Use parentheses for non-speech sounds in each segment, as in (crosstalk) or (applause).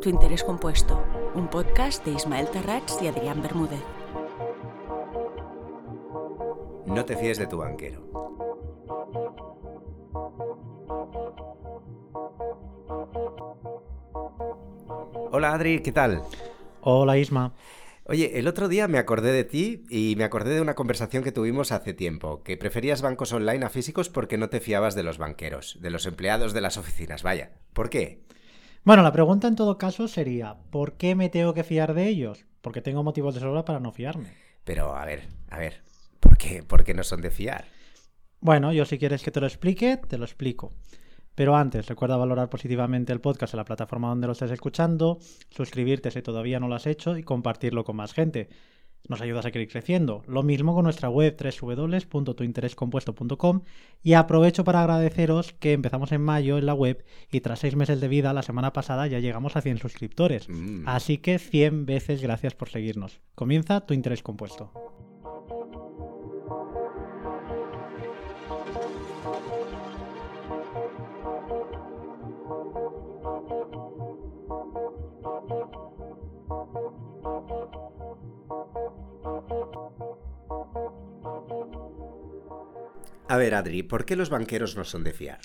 Tu interés compuesto, un podcast de Ismael Terrats y Adrián Bermúdez. No te fíes de tu banquero. Hola Adri, ¿qué tal? Hola Isma. Oye, el otro día me acordé de ti y me acordé de una conversación que tuvimos hace tiempo, que preferías bancos online a físicos porque no te fiabas de los banqueros, de los empleados de las oficinas, vaya. ¿Por qué? Bueno, la pregunta en todo caso sería, ¿por qué me tengo que fiar de ellos? Porque tengo motivos de sobra para no fiarme. Pero, a ver, a ver, ¿por qué, ¿Por qué no son de fiar? Bueno, yo si quieres que te lo explique, te lo explico. Pero antes, recuerda valorar positivamente el podcast en la plataforma donde lo estés escuchando, suscribirte si todavía no lo has hecho y compartirlo con más gente. Nos ayudas a seguir creciendo. Lo mismo con nuestra web www.tuinterescompuesto.com y aprovecho para agradeceros que empezamos en mayo en la web y tras seis meses de vida la semana pasada ya llegamos a 100 suscriptores. Mm. Así que 100 veces gracias por seguirnos. Comienza tu interés compuesto. A ver, Adri, ¿por qué los banqueros no son de fiar?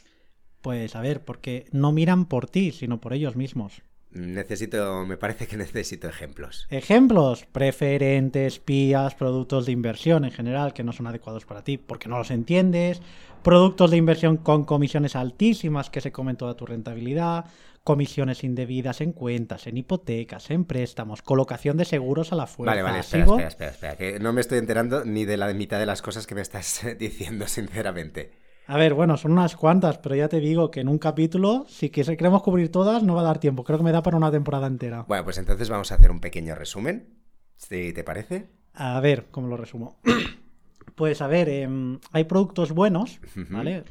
Pues a ver, porque no miran por ti, sino por ellos mismos. Necesito, me parece que necesito ejemplos. Ejemplos, preferentes, pías, productos de inversión en general que no son adecuados para ti porque no los entiendes, productos de inversión con comisiones altísimas que se comen toda tu rentabilidad, comisiones indebidas en cuentas, en hipotecas, en préstamos, colocación de seguros a la fuerza. Vale, vale, espera, ¿Sigo? espera, espera, espera, que no me estoy enterando ni de la mitad de las cosas que me estás (laughs) diciendo, sinceramente. A ver, bueno, son unas cuantas, pero ya te digo que en un capítulo, si queremos cubrir todas, no va a dar tiempo. Creo que me da para una temporada entera. Bueno, pues entonces vamos a hacer un pequeño resumen, si te parece. A ver, ¿cómo lo resumo? (clears throat) pues a ver, em, hay productos buenos, ¿vale?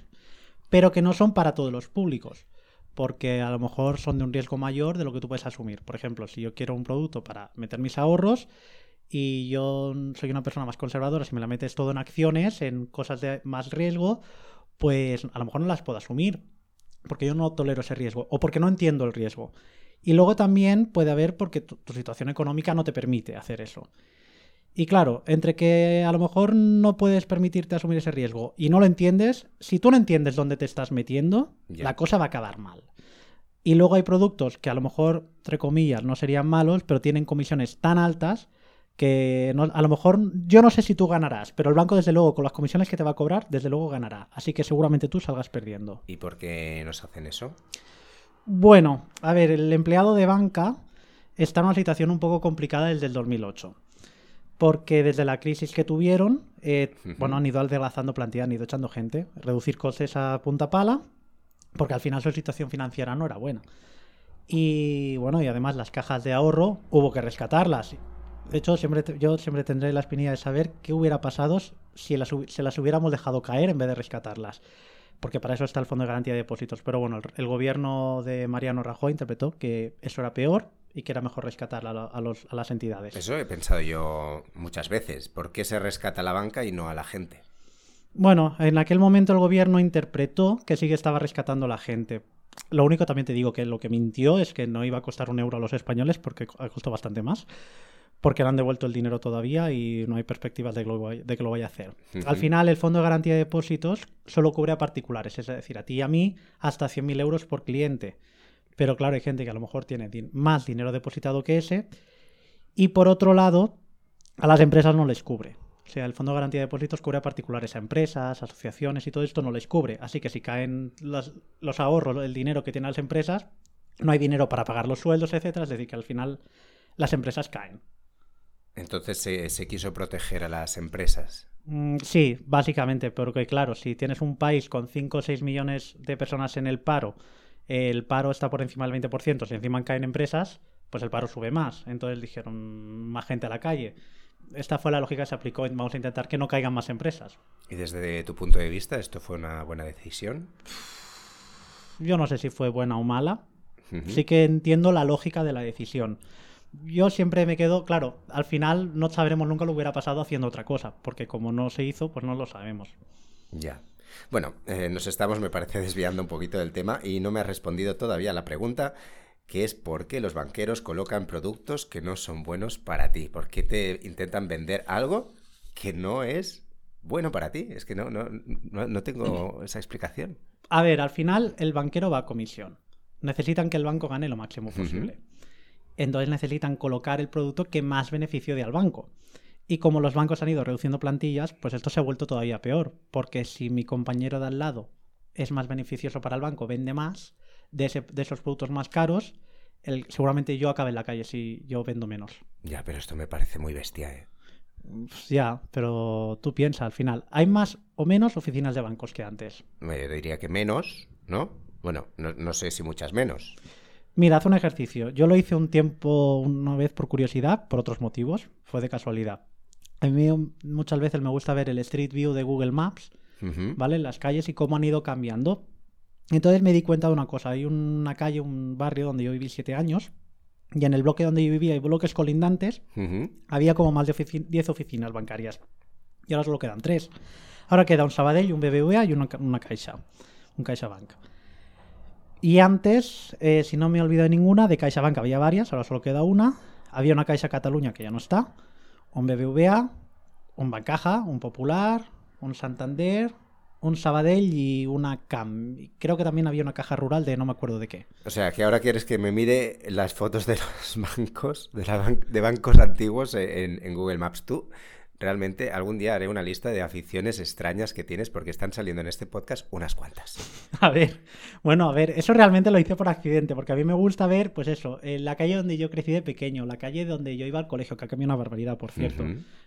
Pero que no son para todos los públicos. Porque a lo mejor son de un riesgo mayor de lo que tú puedes asumir. Por ejemplo, si yo quiero un producto para meter mis ahorros y yo soy una persona más conservadora, si me la metes todo en acciones, en cosas de más riesgo, pues a lo mejor no las puedo asumir. Porque yo no tolero ese riesgo. O porque no entiendo el riesgo. Y luego también puede haber porque tu, tu situación económica no te permite hacer eso. Y claro, entre que a lo mejor no puedes permitirte asumir ese riesgo y no lo entiendes, si tú no entiendes dónde te estás metiendo, la cosa va a acabar mal. Y luego hay productos que a lo mejor, entre comillas, no serían malos, pero tienen comisiones tan altas que no- a lo mejor yo no sé si tú ganarás, pero el banco desde luego con las comisiones que te va a cobrar, desde luego ganará. Así que seguramente tú salgas perdiendo. ¿Y por qué nos hacen eso? Bueno, a ver, el empleado de banca está en una situación un poco complicada desde el 2008. Porque desde la crisis que tuvieron, eh, bueno, han ido adelgazando plantilla, han ido echando gente, reducir costes a punta pala, porque al final su situación financiera no era buena. Y bueno, y además las cajas de ahorro hubo que rescatarlas. De hecho, siempre te- yo siempre tendré la espinilla de saber qué hubiera pasado si las, se las hubiéramos dejado caer en vez de rescatarlas porque para eso está el Fondo de Garantía de Depósitos. Pero bueno, el, el gobierno de Mariano Rajoy interpretó que eso era peor y que era mejor rescatar a, a los- a las entidades. Eso he pensado yo muchas veces. ¿Por qué se rescata a la banca y no a la gente? Bueno, en aquel momento el gobierno interpretó que sí que estaba rescatando a la gente. Lo único también te digo que lo que mintió es que no iba a costar un euro a los españoles porque co- costó bastante más. Porque no han devuelto el dinero todavía y no hay perspectivas de que lo, vay- de que lo vaya a hacer. Al final, el Fondo de Garantía de Depósitos solo cubre a particulares, es decir, a ti y a mí hasta 100.000 euros por cliente. Pero claro, hay gente que a lo mejor tiene din- más dinero depositado que ese. Y por otro lado, a las empresas no les cubre. O sea, el Fondo de Garantía de Depósitos cubre a particulares, a empresas, asociaciones y todo esto no les cubre. Así que si caen las- los ahorros, el dinero que tienen las empresas, no hay dinero para pagar los sueldos, etcétera. Es decir, que al final las empresas caen. Entonces se, se quiso proteger a las empresas. Mm, Sí, básicamente, porque claro, si tienes un país con 5 o 6 millones de personas en el paro, el paro está por encima del 20%, si encima caen empresas, pues el paro sube más. Entonces dijeron, más gente a la calle. Esta fue la lógica que se aplicó, vamos a intentar que no caigan más empresas. Y desde tu punto de vista, ¿esto fue una buena decisión? Yo no sé si fue buena o mala, sí que entiendo la lógica de la decisión. Yo siempre me quedo, claro, al final no sabremos nunca lo que hubiera pasado haciendo otra cosa, porque como no se hizo, pues no lo sabemos. Ya. Bueno, eh, nos estamos, me parece, (laughs) desviando un poquito del tema y no me has respondido todavía a la pregunta, que es por qué los banqueros colocan productos que no son buenos para ti. ¿Por qué te intentan vender algo que no es bueno para ti? Es que no, no, no, no tengo (clears throat) esa explicación. A ver, al final el banquero va a comisión. Necesitan que el banco gane lo máximo posible. Entonces necesitan colocar el producto que más beneficio dé al banco. Y como los bancos han ido reduciendo plantillas, pues esto se ha vuelto todavía peor, porque si mi compañero de al lado es más beneficioso para el banco, vende más de, esos productos más caros, seguramente yo acabe en la calle si yo vendo menos. Ya, pero esto me parece muy bestia, ¿eh? Ya, pero tú piensas, al final, ¿hay más o menos oficinas de bancos que antes? Me diría que menos, ¿no? Bueno, no, no sé si muchas menos. Mira, haz un ejercicio. Yo lo hice un tiempo, una vez por curiosidad, por otros motivos, fue de casualidad. A mí muchas veces me gusta ver el Street View de Google Maps, ¿vale? Las calles y cómo han ido cambiando. Entonces me di cuenta de una cosa. Hay una calle, un barrio donde yo viví siete años. Y en el bloque donde yo vivía hay bloques colindantes. Había como más de 10 oficinas bancarias. Y ahora solo quedan tres. Ahora queda un Sabadell, un BBVA y una, una Caixa. Un CaixaBank. Y antes, eh, si no me olvido de ninguna, de CaixaBank había varias, ahora solo queda una. Había una Caixa Cataluña que ya no está un BBVA, un Bancaja, un Popular, un Santander, un Sabadell y una CAM. Creo que también había una caja rural de no me acuerdo de qué. O sea, que ahora quieres que me mire las fotos de los (laughs) bancos, de, la bancos antiguos en, en Google Maps. Tú realmente algún día haré una lista de aficiones extrañas que tienes porque están saliendo en este podcast unas cuantas. (laughs) A ver, bueno, a ver, eso realmente lo hice por accidente, porque a mí me gusta ver, pues eso, en la calle donde yo crecí de pequeño, la calle donde yo iba al colegio, que ha cambiado una barbaridad, por cierto.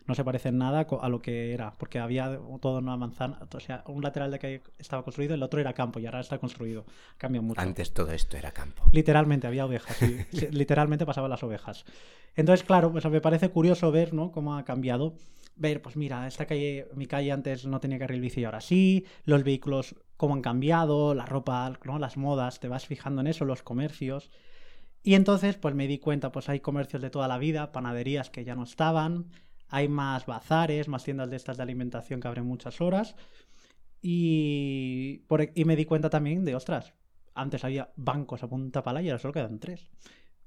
No se parece en nada a lo que era, porque había toda una manzana, o sea, un lateral de calle estaba construido, el otro era campo y ahora está construido. Cambia mucho. Antes todo esto era campo. Literalmente, había ovejas. (laughs) Literalmente pasaban las ovejas. Entonces, claro, pues me parece curioso ver, ¿no? Cómo ha cambiado ver, pues mira, esta calle, mi calle antes no tenía carril bici y ahora sí, los vehículos cómo han cambiado, la ropa, ¿no? las modas, te vas fijando en eso, los comercios. Y entonces, pues me di cuenta, pues hay comercios de toda la vida, panaderías que ya no estaban, hay más bazares, más tiendas de estas de alimentación que abren muchas horas. Y, por, y me di cuenta también de, ostras, antes había bancos a punta pala y ahora solo quedan tres.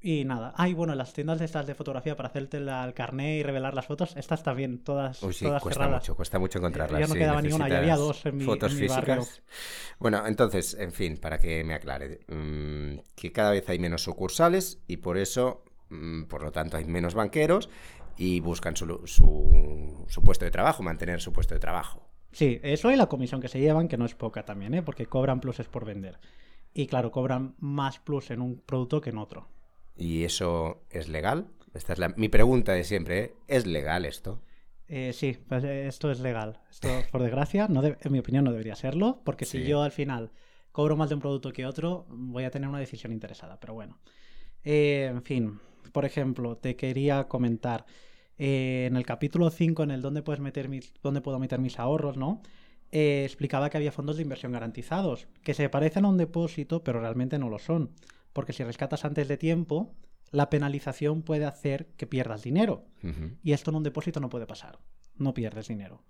Y nada. Ay, bueno, las tiendas de estas de fotografía para hacerte el carnet y revelar las fotos, estas también, todas, Uy, sí, todas cuesta cerradas. mucho, cuesta mucho encontrarlas. Ya no quedaba ninguna, ya había dos en mi, fotos en mi barrio. físicas. Bueno, entonces, en fin, para que me aclare, mmm, que cada vez hay menos sucursales y por eso, mmm, por lo tanto, hay menos banqueros y buscan su, su, su puesto de trabajo, mantener su puesto de trabajo. Sí, eso y la comisión que se llevan, que no es poca también, ¿eh? porque cobran pluses por vender. Y claro, cobran más plus en un producto que en otro. ¿Y eso es legal? Esta es la, mi pregunta de siempre, ¿eh? ¿es legal esto? Eh, sí, pues eh, esto es legal. Esto, por desgracia, no en mi opinión no debería serlo, porque sí. si yo al final cobro más de un producto que otro, voy a tener una decisión interesada. Pero bueno, eh, en fin, por ejemplo, te quería comentar eh, en el capítulo 5, en el dónde puedes meter mis, dónde puedo meter mis ahorros, ¿no? Explicaba que había fondos de inversión garantizados, que se parecen a un depósito, pero realmente no lo son porque si rescatas antes de tiempo, la penalización puede hacer que pierdas dinero. Uh -huh. Y esto en un depósito no puede pasar. No pierdes dinero.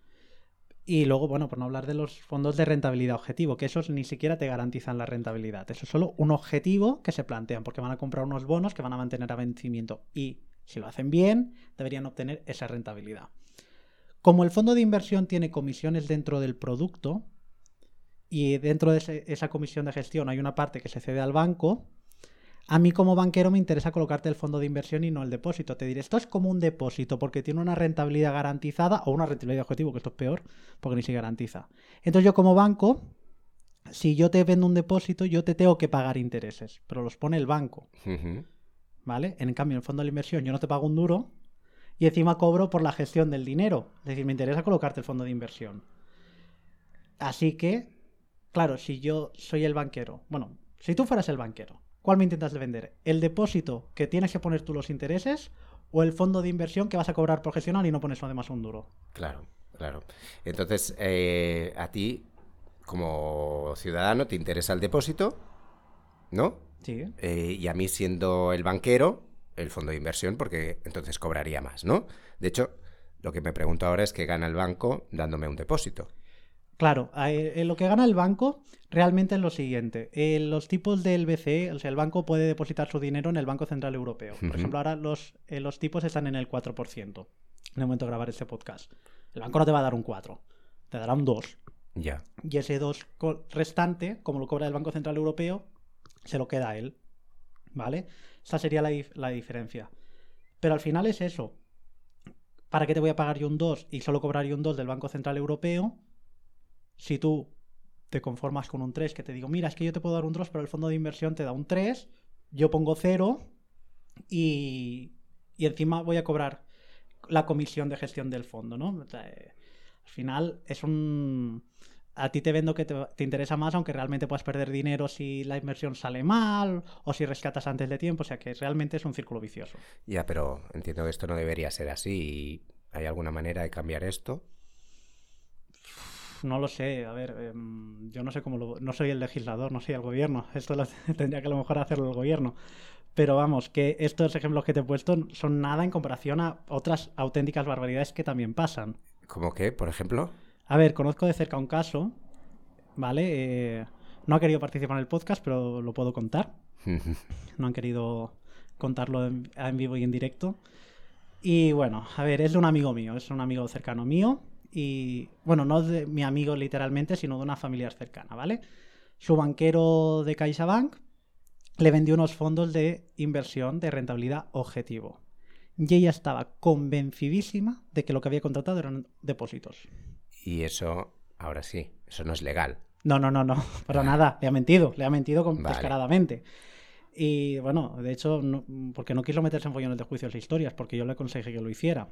Y luego, bueno, por no hablar de los fondos de rentabilidad objetivo, que esos ni siquiera te garantizan la rentabilidad. Eso es solo un objetivo que se plantean, porque van a comprar unos bonos que van a mantener a vencimiento. Y si lo hacen bien, deberían obtener esa rentabilidad. Como el fondo de inversión tiene comisiones dentro del producto, y dentro de ese, esa comisión de gestión hay una parte que se cede al banco, a mí como banquero me interesa colocarte el fondo de inversión y no el depósito. Te diré, esto es como un depósito porque tiene una rentabilidad garantizada o una rentabilidad objetivo, que esto es peor, porque ni se garantiza. Entonces yo como banco, si yo te vendo un depósito, yo te tengo que pagar intereses, pero los pone el banco. Uh -huh. ¿Vale? En cambio, en el fondo de inversión yo no te pago un duro y encima cobro por la gestión del dinero. Es decir, me interesa colocarte el fondo de inversión. Así que, claro, si yo soy el banquero, bueno, si tú fueras el banquero, ¿Cuál me intentas vender? ¿El depósito que tienes que poner tú los intereses o el fondo de inversión que vas a cobrar por gestionar y no pones además un duro? Claro, claro. Entonces, eh, a ti, como ciudadano, te interesa el depósito, ¿no? Sí. Eh, y a mí, siendo el banquero, el fondo de inversión, porque entonces cobraría más, ¿no? De hecho, lo que me pregunto ahora es qué gana el banco dándome un depósito. Claro, eh, lo que gana el banco realmente es lo siguiente. Eh, los tipos del BCE, o sea, el banco puede depositar su dinero en el Banco Central Europeo. Por ejemplo, ahora los, eh, los tipos están en el 4% en el momento de grabar este podcast. El banco no te va a dar un 4, te dará un 2. Ya. Y ese 2 co- restante, como lo cobra el Banco Central Europeo, se lo queda a él. ¿Vale? Esa sería la, dif- la diferencia. Pero al final es eso. ¿Para qué te voy a pagar yo un 2 y solo cobrar yo un 2 del Banco Central Europeo? Si tú te conformas con un 3, que te digo, mira, es que yo te puedo dar un 2, pero el fondo de inversión te da un 3, yo pongo 0 y, y encima voy a cobrar la comisión de gestión del fondo, ¿no? Eh, al final es un... A ti te vendo que te, te interesa más, aunque realmente puedas perder dinero si la inversión sale mal o si rescatas antes de tiempo. O sea que realmente es un círculo vicioso. Ya, pero entiendo que esto no debería ser así. ¿Hay alguna manera de cambiar esto? No lo sé, a ver, em, yo no sé cómo lo... No soy el legislador, no soy el gobierno. (laughs) Esto lo (laughs) tendría que a lo mejor hacerlo el gobierno. Pero vamos, que estos ejemplos que te he puesto son nada en comparación a otras auténticas barbaridades que también pasan. ¿Cómo qué, por ejemplo? A ver, conozco de cerca un caso, ¿vale? Eh, no ha querido participar en el podcast, pero lo puedo contar. (laughs) No han querido contarlo en, en vivo y en directo. Y bueno, a ver, es de un amigo mío, es un amigo cercano mío. Y bueno, no de mi amigo literalmente, sino de una familia cercana, ¿vale? Su banquero de CaixaBank le vendió unos fondos de inversión de rentabilidad objetivo. Y ella estaba convencidísima de que lo que había contratado eran depósitos. y eso, ahora sí, eso no es legal. No, no, no, no, para nada. Le ha mentido, le ha mentido con- Vale. descaradamente. Y bueno, de hecho, no- porque no quiso meterse en follones de juicios e historias, porque yo le aconsejé que lo hiciera.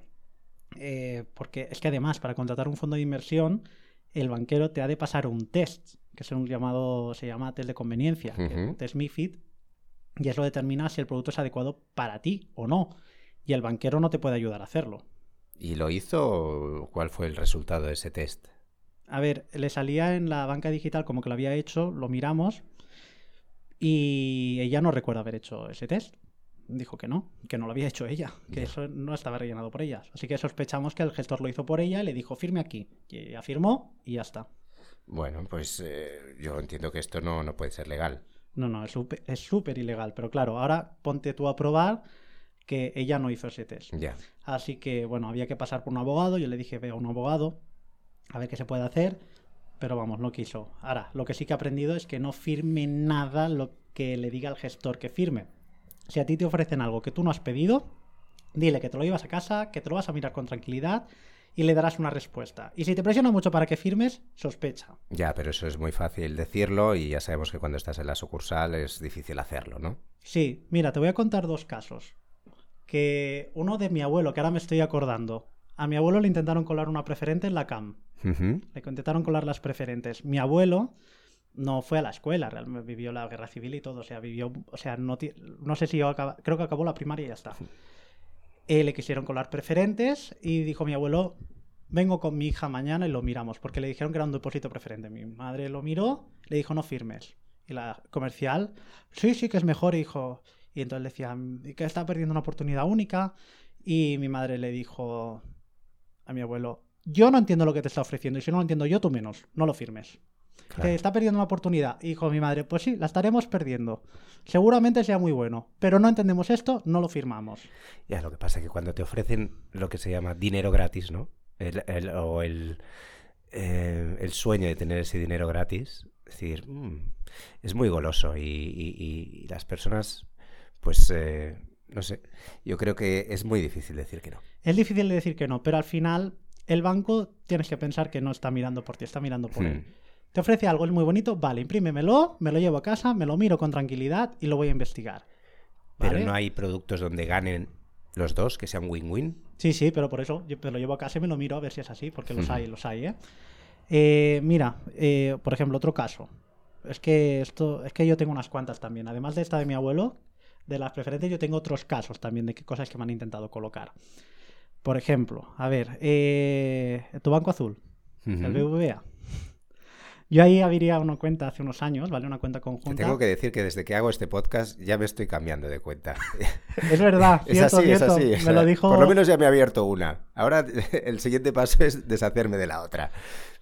Eh, porque es que además, para contratar un fondo de inversión, el banquero te ha de pasar un test, que es un llamado, se llama test de conveniencia, que- Ujú. test MIFID, y eso determina si el producto es adecuado para ti o no. Y el banquero no te puede ayudar a hacerlo. ¿Y lo hizo cuál fue el resultado de ese test? A ver, le salía en la banca digital como que lo había hecho, lo miramos y ella no recuerda haber hecho ese test. Dijo que no, que no lo había hecho ella, que eso no estaba rellenado por ella. Así que sospechamos que el gestor lo hizo por ella y le dijo firme aquí. Y ella firmó y ya está. Bueno, pues eh, yo entiendo que esto no, no puede ser legal. No, no, es súper ilegal. Pero claro, ahora ponte tú a probar que ella no hizo ese test. Ya. Así que, bueno, había que pasar por un abogado. Yo le dije, ve a un abogado, a ver qué se puede hacer. Pero vamos, no quiso. Ahora, lo que sí que he aprendido es que no firme nada lo que le diga al gestor que firme. Si a ti te ofrecen algo que tú no has pedido, dile que te lo llevas a casa, que te lo vas a mirar con tranquilidad y le darás una respuesta. Y si te presiona mucho para que firmes, sospecha. Ya, pero eso es muy fácil decirlo y ya sabemos que cuando estás en la sucursal es difícil hacerlo, ¿no? Sí, mira, te voy a contar dos casos. Que uno de mi abuelo, que ahora me estoy acordando. A mi abuelo le intentaron colar una preferente en la CAM. Le intentaron colar las preferentes. Mi abuelo no fue a la escuela, realmente vivió la guerra civil y todo. O sea, vivió. O sea, no, no sé si yo acaba- creo que acabó la primaria y ya está. Eh, le quisieron colar preferentes y dijo mi abuelo: Vengo con mi hija mañana y lo miramos, porque le dijeron que era un depósito preferente. Mi madre lo miró, le dijo: No firmes. Y la comercial: Sí, sí, que es mejor, hijo. Y entonces le decían que está perdiendo una oportunidad única. Y mi madre le dijo a mi abuelo: Yo no entiendo lo que te está ofreciendo, y si no lo entiendo yo, tú menos, no lo firmes. Claro. Que está perdiendo una oportunidad. Y dijo mi madre, pues sí, la estaremos perdiendo. Seguramente sea muy bueno, pero no entendemos esto, no lo firmamos. Ya, lo que pasa es que cuando te ofrecen lo que se llama dinero gratis, ¿no? El- el- o el, eh, el sueño de tener ese dinero gratis, es decir, mm, es muy goloso y, y- y- y las personas, pues, eh, no sé, yo creo que es muy difícil decir que no. Es difícil de decir que no, pero al final el banco tienes que pensar que no está mirando por ti, está mirando por él. Te ofrece algo, es muy bonito, vale, imprímemelo, me lo llevo a casa, me lo miro con tranquilidad y lo voy a investigar. Pero no hay productos donde ganen los dos, que sean win-win. Sí, sí, pero por eso yo me lo llevo a casa y me lo miro a ver si es así, porque los hay, los hay, ¿eh? Eh, mira, eh, por ejemplo, otro caso. Es que esto, es que yo tengo unas cuantas también. Además de esta de mi abuelo, de las preferentes, yo tengo otros casos también de cosas que me han intentado colocar. Por ejemplo, a ver, eh, tu banco azul, el Ujú. BBVA. Yo ahí abriría una cuenta hace unos años, ¿vale? Una cuenta Te conjunta. tengo que decir que desde que hago este podcast ya me estoy cambiando de cuenta. (laughs) Es verdad, Es cierto, así, es cierto. así. o Me sea, lo dijo. Por lo menos ya me he abierto una. Ahora (laughs) el siguiente paso es deshacerme de la otra.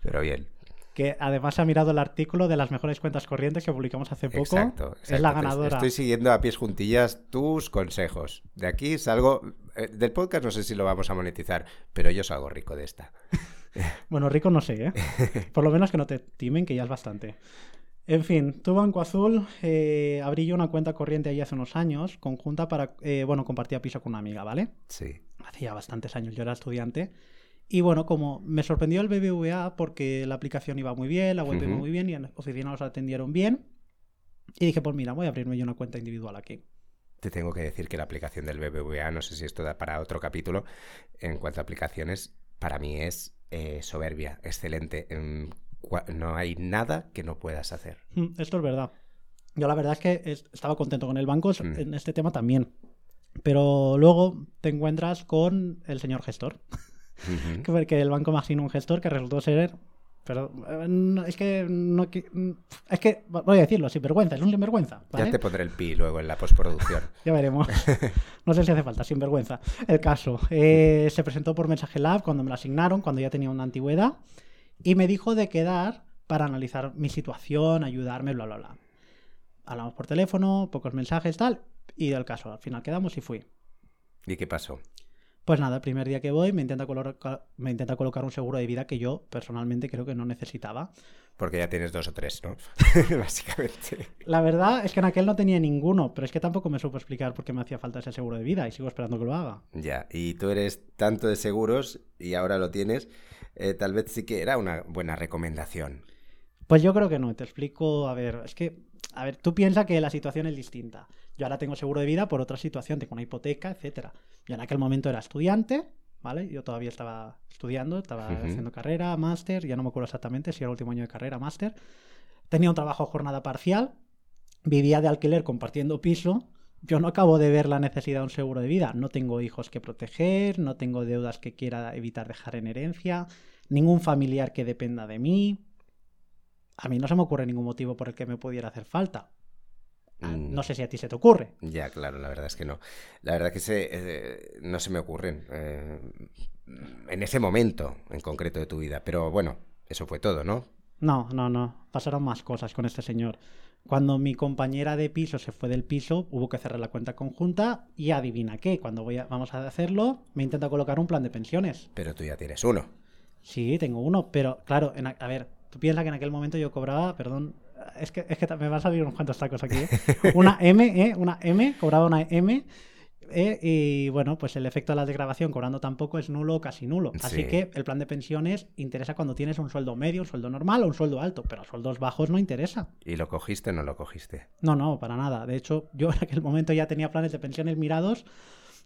Pero bien. que además ha mirado el artículo de las mejores cuentas corrientes que publicamos hace poco. Exacto, Es la ganadora. Estoy siguiendo a pies juntillas tus consejos. De aquí salgo. eh, del podcast no sé si lo vamos a monetizar, pero yo salgo rico de esta. (laughs) Bueno, rico no sé, ¿eh? (laughs) Por lo menos que no te timen, que ya es bastante. En fin, tu Banco Azul, eh, abrí yo una cuenta corriente ahí hace unos años, conjunta para, eh, bueno, compartía piso con una amiga, ¿vale? Sí. Hacía bastantes años, yo era estudiante. Y bueno, como me sorprendió el BBVA porque la aplicación iba muy bien, la web iba muy bien y en la oficina los atendieron bien. Y dije, pues mira, voy a abrirme yo una cuenta individual aquí. Te tengo que decir que la aplicación del BBVA, no sé si esto da para otro capítulo, en cuanto a aplicaciones, para mí es eh, soberbia, excelente. No hay nada que no puedas hacer. Mm, Esto es verdad. Yo la verdad es que es- estaba contento con el banco Mm. en este tema también. Pero luego te encuentras con el señor gestor. (laughs) Que porque el banco me asignó un gestor que resultó ser. Pero eh, no, es que no mm, es que voy a decirlo, sinvergüenza, es un sinvergüenza. ¿vale? Ya te pondré el pi luego en la postproducción. (laughs) Ya veremos. (laughs) No sé si hace falta, sinvergüenza. El caso. eh, se presentó por Mensaje Lab cuando me lo asignaron, cuando ya tenía una antigüedad. Y me dijo de quedar para analizar mi situación, ayudarme, bla, bla, bla. Hablamos por teléfono, pocos mensajes, tal. Y del caso, al final quedamos y fui. ¿Y qué pasó? Pues nada, el primer día que voy me intenta, colocar, me intenta colocar un seguro de vida que yo personalmente creo que no necesitaba. Porque ya tienes dos o tres, ¿no? (laughs) Básicamente. La verdad es que en aquel no tenía ninguno, pero es que tampoco me supo explicar por qué me hacía falta ese seguro de vida y sigo esperando que lo haga. Ya, y tú eres tanto de seguros y ahora lo tienes, eh, tal vez sí que era una buena recomendación. Pues yo creo que no, te explico, a ver, es que, a ver, tú piensas que la situación es distinta. Yo ahora tengo seguro de vida por otra situación, tengo una hipoteca, etcétera. Yo en aquel momento era estudiante, ¿vale? Yo todavía estaba estudiando, estaba haciendo carrera, máster, ya no me acuerdo exactamente si era el último año de carrera, máster. Tenía un trabajo a jornada parcial, vivía de alquiler compartiendo piso. Yo no acabo de ver la necesidad de un seguro de vida. No tengo hijos que proteger, no tengo deudas que quiera evitar dejar en herencia, ningún familiar que dependa de mí. A mí no se me ocurre ningún motivo por el que me pudiera hacer falta. Ah, Mm. No sé si a ti se te ocurre. Ya, claro, la verdad es que no. La verdad que se, eh, no se me ocurren eh, en ese momento en concreto de tu vida. Pero bueno, eso fue todo, ¿no? No, no, no. Pasaron más cosas con este señor. Cuando mi compañera de piso se fue del piso, hubo que cerrar la cuenta conjunta y adivina qué, cuando voy a- vamos a hacerlo, me intenta colocar un plan de pensiones. Pero tú ya tienes uno. Sí, tengo uno, pero claro, en a, a ver, tú piensas que en aquel momento yo cobraba, perdón, es que, es que me van a salir unos cuantos tacos aquí, ¿eh? Una M, ¿eh? Una M, cobraba una M. eh, y bueno, pues el efecto de la desgrabación cobrando tampoco es nulo o casi nulo. Así Sí. que el plan de pensiones interesa cuando tienes un sueldo medio, un sueldo normal o un sueldo alto, pero a sueldos bajos no interesa. ¿Y lo cogiste o no lo cogiste? No, no, para nada. De hecho, yo en aquel momento ya tenía planes de pensiones mirados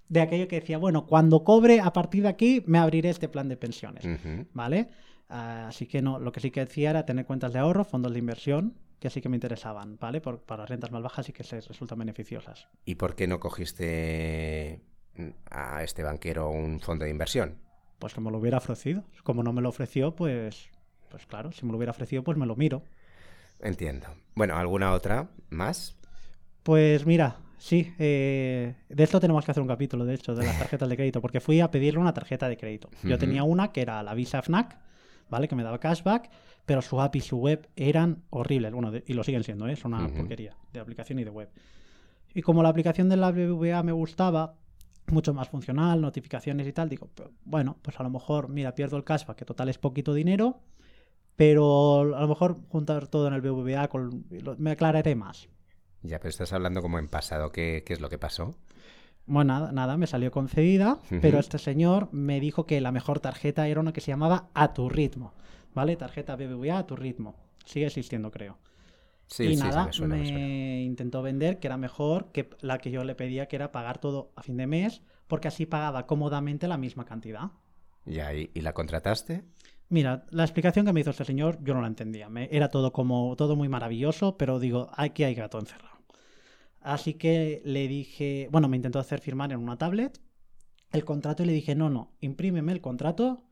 de aquello que decía, bueno, cuando cobre a partir de aquí me abriré este plan de pensiones. ¿Vale? Ah, Así que no, lo que sí que decía era tener cuentas de ahorro, fondos de inversión, que sí que me interesaban, ¿vale? Por, para rentas más bajas sí que se resultan beneficiosas. ¿Y por qué no cogiste mm, a este banquero un fondo de inversión? Pues que me lo hubiera ofrecido. Como no me lo ofreció, pues, pues claro, si me lo hubiera ofrecido, pues me lo miro. Entiendo. Bueno, ¿alguna otra más? Pues mira, sí, eh, de esto tenemos que hacer un capítulo, de hecho, de las (laughs) tarjetas de crédito, porque fui a pedirle una tarjeta de crédito. Yo tenía una que era la Visa FNAC, ¿vale? Que me daba cashback, pero su app y su web eran horribles. Bueno, de- y lo siguen siendo, ¿eh? Son una porquería de aplicación y de web. Y como la aplicación de la BBVA me gustaba, mucho más funcional, notificaciones y tal, digo, "Pero, bueno, pues a lo mejor, mira, pierdo el cashback, que total es poquito dinero, pero a lo mejor juntar todo en el BBVA con- me aclararé más. Ya, pero estás hablando como en pasado. ¿Qué, qué es lo que pasó? Bueno, nada, nada, me salió concedida, pero este señor me dijo que la mejor tarjeta era una que se llamaba A tu ritmo, ¿vale? Tarjeta BBVA a tu ritmo. Sigue existiendo, creo. Sí, y sí, sí, nada, me suena, me suena. intentó vender que era mejor que la que yo le pedía, que era pagar todo a fin de mes, porque así pagaba cómodamente la misma cantidad. ¿y, y la contrataste? Mira, la explicación que me hizo este señor yo no la entendía. Me- era todo como todo muy maravilloso, pero digo, aquí hay gato encerrado. Así que le dije, bueno, me intentó hacer firmar en una tablet el contrato y le dije, no, no, imprímeme el contrato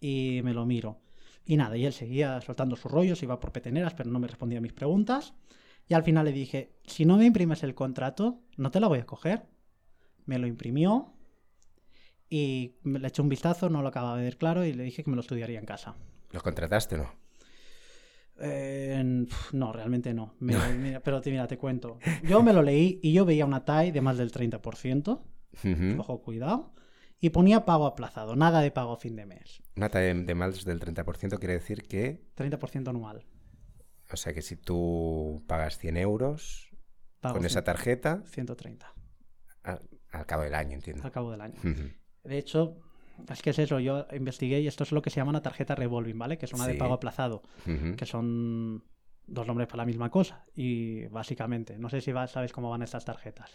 y me lo miro. Y nada, y él seguía soltando sus rollos, iba por peteneras, pero no me respondía a mis preguntas. Y al final le dije, si no me imprimes el contrato, no te la voy a coger. Me lo imprimió y le eché un vistazo, no lo acababa de ver claro y le dije que me lo estudiaría en casa. ¿Lo contrataste o no? Eh, no, realmente no. (laughs) Mira, pero te- mira, te cuento. Yo me lo leí y yo veía una TAE de más del 30%. Ujú. Ojo, cuidado. Y ponía pago aplazado, nada de pago a fin de mes. Una talla de, más del 30% quiere decir que, 30% anual. o sea, que si tú pagas 100 euros Pago con esa tarjeta, 130 al, al cabo del año, entiendo. al cabo del año. De hecho, es que es eso, yo investigué y esto es lo que se llama una tarjeta revolving, ¿vale? Que es una de pago aplazado, que son dos nombres para la misma cosa. Y básicamente, no sé si sabes cómo van estas tarjetas.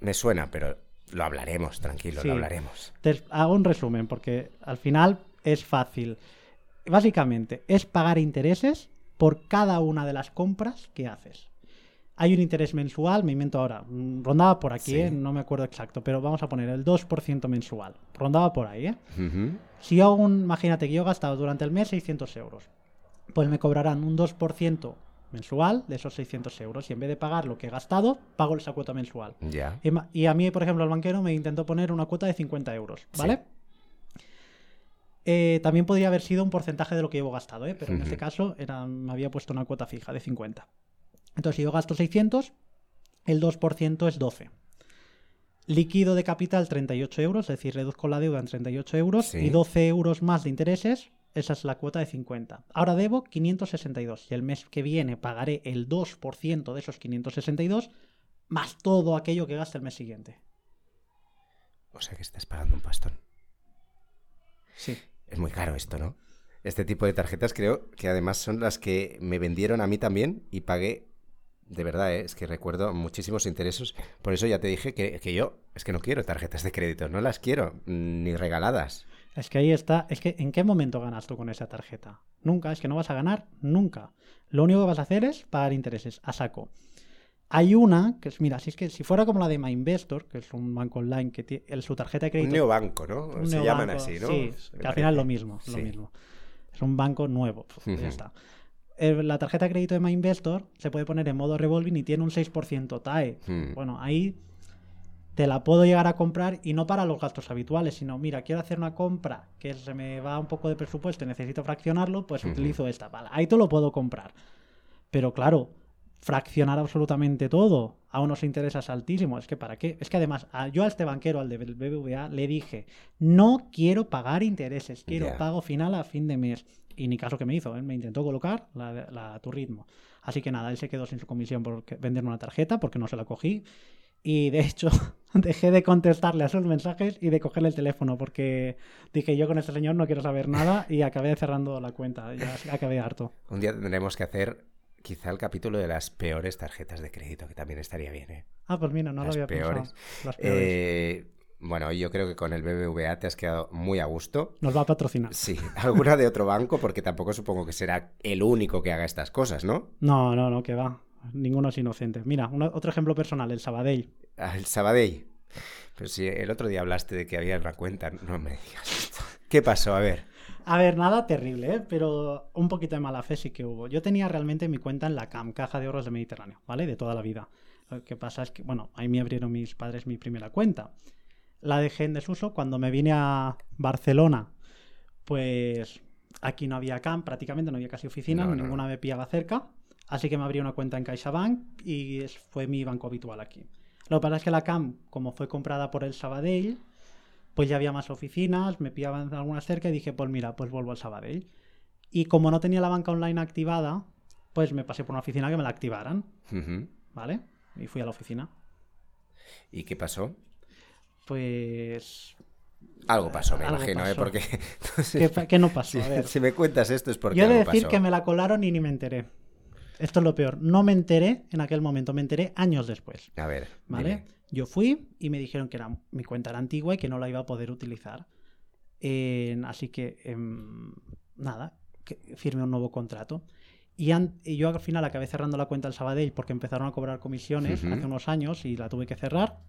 Me suena, pero lo hablaremos, tranquilo, Sí. lo hablaremos. Te hago un resumen porque al final es fácil. Básicamente es pagar intereses por cada una de las compras que haces. Hay un interés mensual, me invento ahora, mm, rondaba por aquí, Sí. ¿eh? no me acuerdo exacto, pero vamos a poner el 2% mensual. Rondaba por ahí, ¿eh? Si yo hago un, imagínate que yo he gastado durante el mes 600 euros, pues me cobrarán un 2% mensual de esos 600 euros y en vez de pagar lo que he gastado, pago esa cuota mensual. Ya. Y a mí, por ejemplo, el banquero me intentó poner una cuota de 50 euros, ¿vale? Eh, también podría haber sido un porcentaje de lo que llevo gastado, ¿eh? pero en este caso era, me había puesto una cuota fija de 50. Entonces, si yo gasto 600, el 2% es 12. Líquido de capital 38 euros, es decir, reduzco la deuda en 38 euros Sí. y 12 euros más de intereses, esa es la cuota de 50. Ahora debo 562 y el mes que viene pagaré el 2% de esos 562 más todo aquello que gaste el mes siguiente. O sea que estás pagando un pastón. Sí. Es muy caro esto, ¿no? Este tipo de tarjetas creo que además son las que me vendieron a mí también y pagué, de verdad, ¿eh? es que recuerdo muchísimos intereses. Por eso ya te dije que, que yo es que no quiero tarjetas de crédito, no las quiero, mm, ni regaladas. Es que ahí está. Es que ¿en qué momento ganas tú con esa tarjeta? Nunca, es que no vas a ganar nunca. Lo único que vas a hacer es pagar intereses a saco. Hay una que es, mira, si es que si fuera como la de MyInvestor, que es un banco online que tiene su tarjeta de Un crédito. neobanco, ¿no? un Se neobanco, llaman así, ¿no? Sí, que al final lo mismo, lo Sí. mismo. Es un banco nuevo, ya está. La tarjeta de crédito de MyInvestor se puede poner en modo revolving y tiene un 6% TAE. Hmm. Bueno, ahí te la puedo llegar a comprar y no para los gastos habituales, sino mira, quiero hacer una compra que se me va un poco de presupuesto y necesito fraccionarlo, pues utilizo esta. Vale, ahí te lo puedo comprar. Pero claro, fraccionar absolutamente todo a unos intereses altísimos, es que para qué? Es que además, a- yo a este banquero, al del BBVA, le dije, no quiero pagar intereses, quiero pago final a fin de mes. Y ni caso que me hizo, él me intentó colocar la, la- a tu ritmo. Así que nada, él se quedó sin su comisión por venderme una tarjeta porque no se la cogí. Y de hecho, (laughs) dejé de contestarle a sus mensajes y de cogerle el teléfono porque dije yo con este señor no quiero saber nada y acabé cerrando la cuenta. Ya acabé harto. Un día tendremos que hacer quizá el capítulo de las peores tarjetas de crédito, que también estaría bien, ¿eh? Ah, pues mira, no Las lo había peores. pensado. Las peores. Eh, bueno, yo creo que con el BBVA te has quedado muy a gusto. Nos va a patrocinar. Sí, (laughs) alguna de otro banco, porque tampoco supongo que será el único que haga estas cosas, ¿no? No, no, no, que va. Ninguno es inocente. Mira, otro ejemplo personal, el Sabadell. Ah, El Sabadell. Pero si el otro día hablaste de que había una cuenta, no me digas esto. ¿Qué pasó? A ver. A ver, nada terrible, ¿eh? pero un poquito de mala fe sí que hubo. Yo tenía realmente mi cuenta en la CAM, Caja de Ahorros de Mediterráneo, ¿vale? De toda la vida. Lo que pasa es que, bueno, ahí me abrieron mis padres mi primera cuenta. La dejé en desuso cuando me vine a Barcelona. Pues aquí no había CAM, prácticamente no había casi oficina, No, no, ninguna no. me pillaba cerca. Así que me abrí una cuenta en CaixaBank y fue mi banco habitual aquí. Lo que pasa es que la CAM, como fue comprada por el Sabadell, pues ya había más oficinas, me pillaban algunas cerca y dije, pues mira, pues vuelvo al Sabadell. Y como no tenía la banca online activada, pues me pasé por una oficina que me la activaran. ¿vale? Y fui a la oficina. ¿Y qué pasó? Pues... Algo pasó, me Algo imagino, ¿eh? Porque (laughs) ¿Qué, no pasó? si, A ver. si me cuentas esto es porque Yo he de decir pasó. que me la colaron y ni me enteré. Esto es lo peor. No me enteré en aquel momento, me enteré años después. A ver, ¿Vale? dime. Yo fui y me dijeron que era, mi cuenta era antigua y que no la iba a poder utilizar. Eh, así que, em, nada, que firmé un nuevo contrato. Y, y yo al final acabé cerrando la cuenta del Sabadell porque empezaron a cobrar comisiones hace unos años y la tuve que cerrar.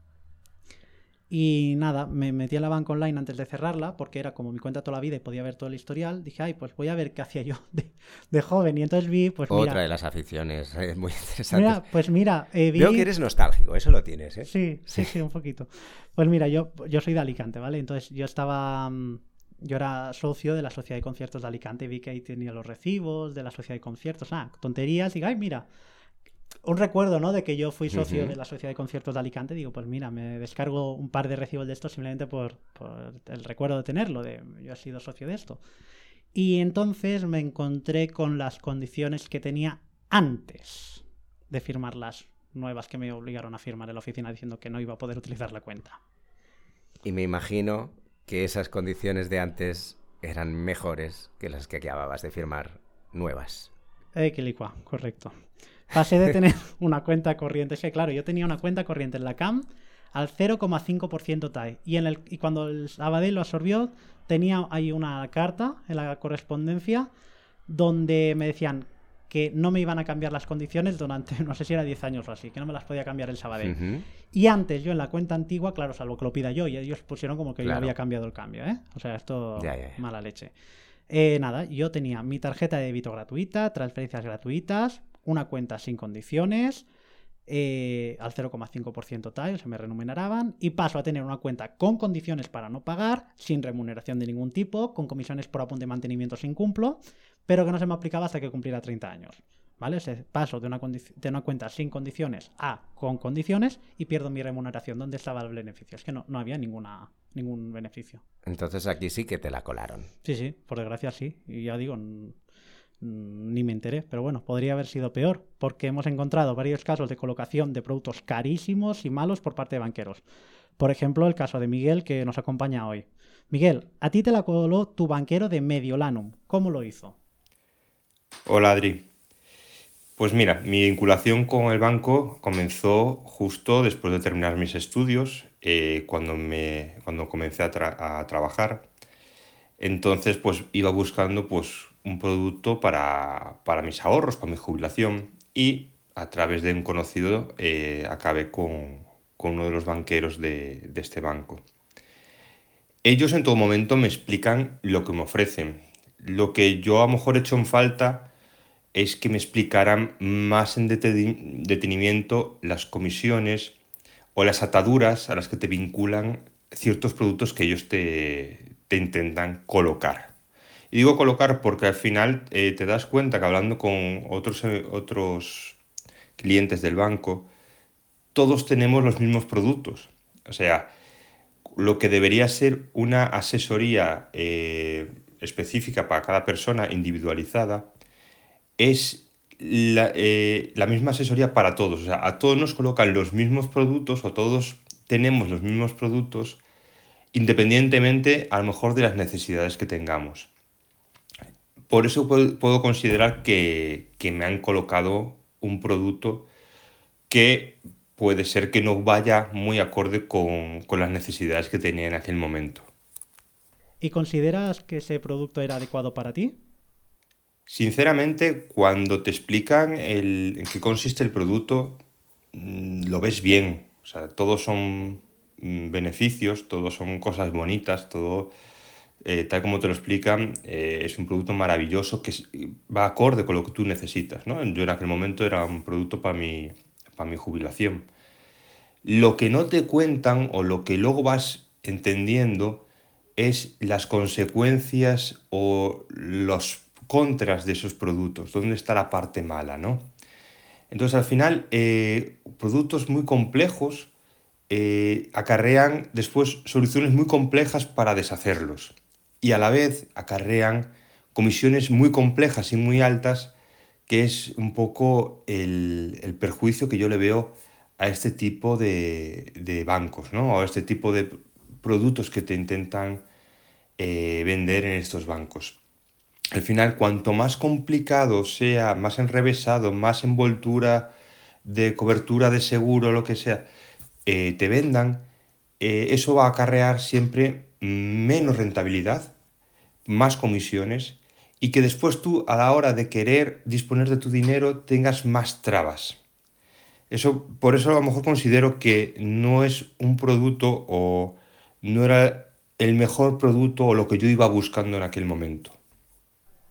Y nada, me metí a la banca online antes de cerrarla porque era como mi cuenta toda la vida y podía ver todo el historial. Dije, ay, pues voy a ver qué hacía yo (laughs) de, de joven. Y entonces vi, pues Otra mira, de las aficiones eh, muy interesantes. mira, pues mira, eh, vi... Veo que eres nostálgico, eso lo tienes, ¿eh? Sí, sí, sí, un poquito. Pues mira, yo, yo soy de Alicante, ¿vale? Entonces yo estaba. mm, yo era socio de la Sociedad de Conciertos de Alicante, vi que ahí tenía los recibos de la Sociedad de Conciertos, ah, tonterías, digo, ay, mira, un recuerdo, ¿no? De que yo fui socio de la Sociedad de Conciertos de Alicante, digo, pues mira, me descargo un par de recibos de esto simplemente por, por el recuerdo de tenerlo, de yo he sido socio de esto. Y entonces me encontré con las condiciones que tenía antes de firmar las nuevas que me obligaron a firmar en la oficina diciendo que no iba a poder utilizar la cuenta. Y me imagino que esas condiciones de antes eran mejores que las que acababas de firmar nuevas. Que correcto. Pasé de tener (laughs) una cuenta corriente. Es que, claro, yo tenía una cuenta corriente en la CAM al 0,5% TAE. Y, en el, y cuando el Sabadell lo absorbió, tenía ahí una carta en la correspondencia donde me decían que no me iban a cambiar las condiciones durante, (laughs) no sé si era 10 años o así, que no me las podía cambiar el Sabadell. Y antes, yo en la cuenta antigua, claro, salvo que lo pida yo, y ellos pusieron como que yo había cambiado el cambio, ¿eh? O sea, esto, mala leche. Eh, nada, yo tenía mi tarjeta de débito gratuita, transferencias gratuitas, una cuenta sin condiciones, eh, al 0,5% tal, se me remuneraban, y paso a tener una cuenta con condiciones para no pagar, sin remuneración de ningún tipo, con comisiones por apunte de mantenimiento sin cumplo, pero que no se me aplicaba hasta que cumpliera 30 años. ¿Vale? Paso de una, de una cuenta sin condiciones a con condiciones y pierdo mi remuneración. ¿Dónde estaba el beneficio? Es que no, no había ninguna, ningún beneficio. Entonces aquí sí que te la colaron. Sí, sí, por desgracia sí. Y ya digo, ni me enteré, pero bueno, podría haber sido peor, porque hemos encontrado varios casos de colocación de productos carísimos y malos por parte de banqueros. Por ejemplo, el caso de Miguel que nos acompaña hoy. Miguel, a ti te la coló tu banquero de Mediolanum. ¿Cómo lo hizo? Hola Adri. Pues mira, mi vinculación con el banco comenzó justo después de terminar mis estudios, eh, cuando, me, cuando comencé a, a trabajar. Entonces, pues iba buscando pues un producto para, mis ahorros, para mi jubilación y a través de un conocido eh, acabé con, uno de los banqueros de, este banco. Ellos en todo momento me explican lo que me ofrecen. Lo que yo a lo mejor he hecho en falta es que me explicaran más en detenimiento las comisiones o las ataduras a las que te vinculan ciertos productos que ellos te intentan colocar. Y digo colocar porque al final eh, te das cuenta que hablando con otros, eh, otros clientes del banco, todos tenemos los mismos productos. O sea, lo que debería ser una asesoría eh, específica para cada persona, individualizada, es la, la, misma asesoría para todos. O sea, a todos nos colocan los mismos productos o todos tenemos los mismos productos independientemente a lo mejor de las necesidades que tengamos. Por eso puedo, considerar que, me han colocado un producto que puede ser que no vaya muy acorde con, las necesidades que tenía en aquel momento. ¿Y consideras que ese producto era adecuado para ti? Sinceramente, cuando te explican en qué consiste el producto, mm, lo ves bien. O sea, todos son mm, beneficios, todos son cosas bonitas, todo eh, tal como te lo explican, eh, es un producto maravilloso que va acorde con lo que tú necesitas. ¿no? Yo en aquel momento era un producto para mi, para mi jubilación. Lo que no te cuentan o lo que luego vas entendiendo es las consecuencias o los contras de esos productos, dónde está la parte mala, ¿no? Entonces al final, eh, productos muy complejos acarrean después soluciones muy complejas para deshacerlos y a la vez acarrean comisiones muy complejas y muy altas, que es un poco el, perjuicio que yo le veo a este tipo de, bancos, ¿no? a este tipo de productos que te intentan eh, vender en estos bancos. Al final, cuanto más complicado sea, más enrevesado, más envoltura de cobertura de seguro, lo que sea, eh, te vendan, eh, eso va a acarrear siempre menos rentabilidad más comisiones y que después tú a la hora de querer disponer de tu dinero tengas más trabas. Eso, por eso a lo mejor considero que no es un producto o no era el mejor producto o lo que yo iba buscando en aquel momento.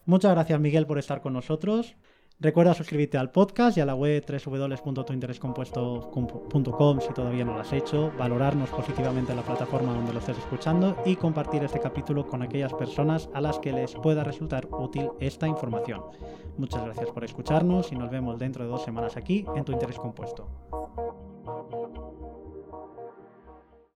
Muchas gracias Miguel por estar con nosotros. Recuerda suscribirte al podcast y a la web www.tuinterescompuesto.com si todavía no lo has hecho, valorarnos positivamente en la plataforma donde lo estés escuchando y compartir este capítulo con aquellas personas a las que les pueda resultar útil esta información. Muchas gracias por escucharnos y nos vemos dentro de dos semanas aquí en Tu Interés Compuesto.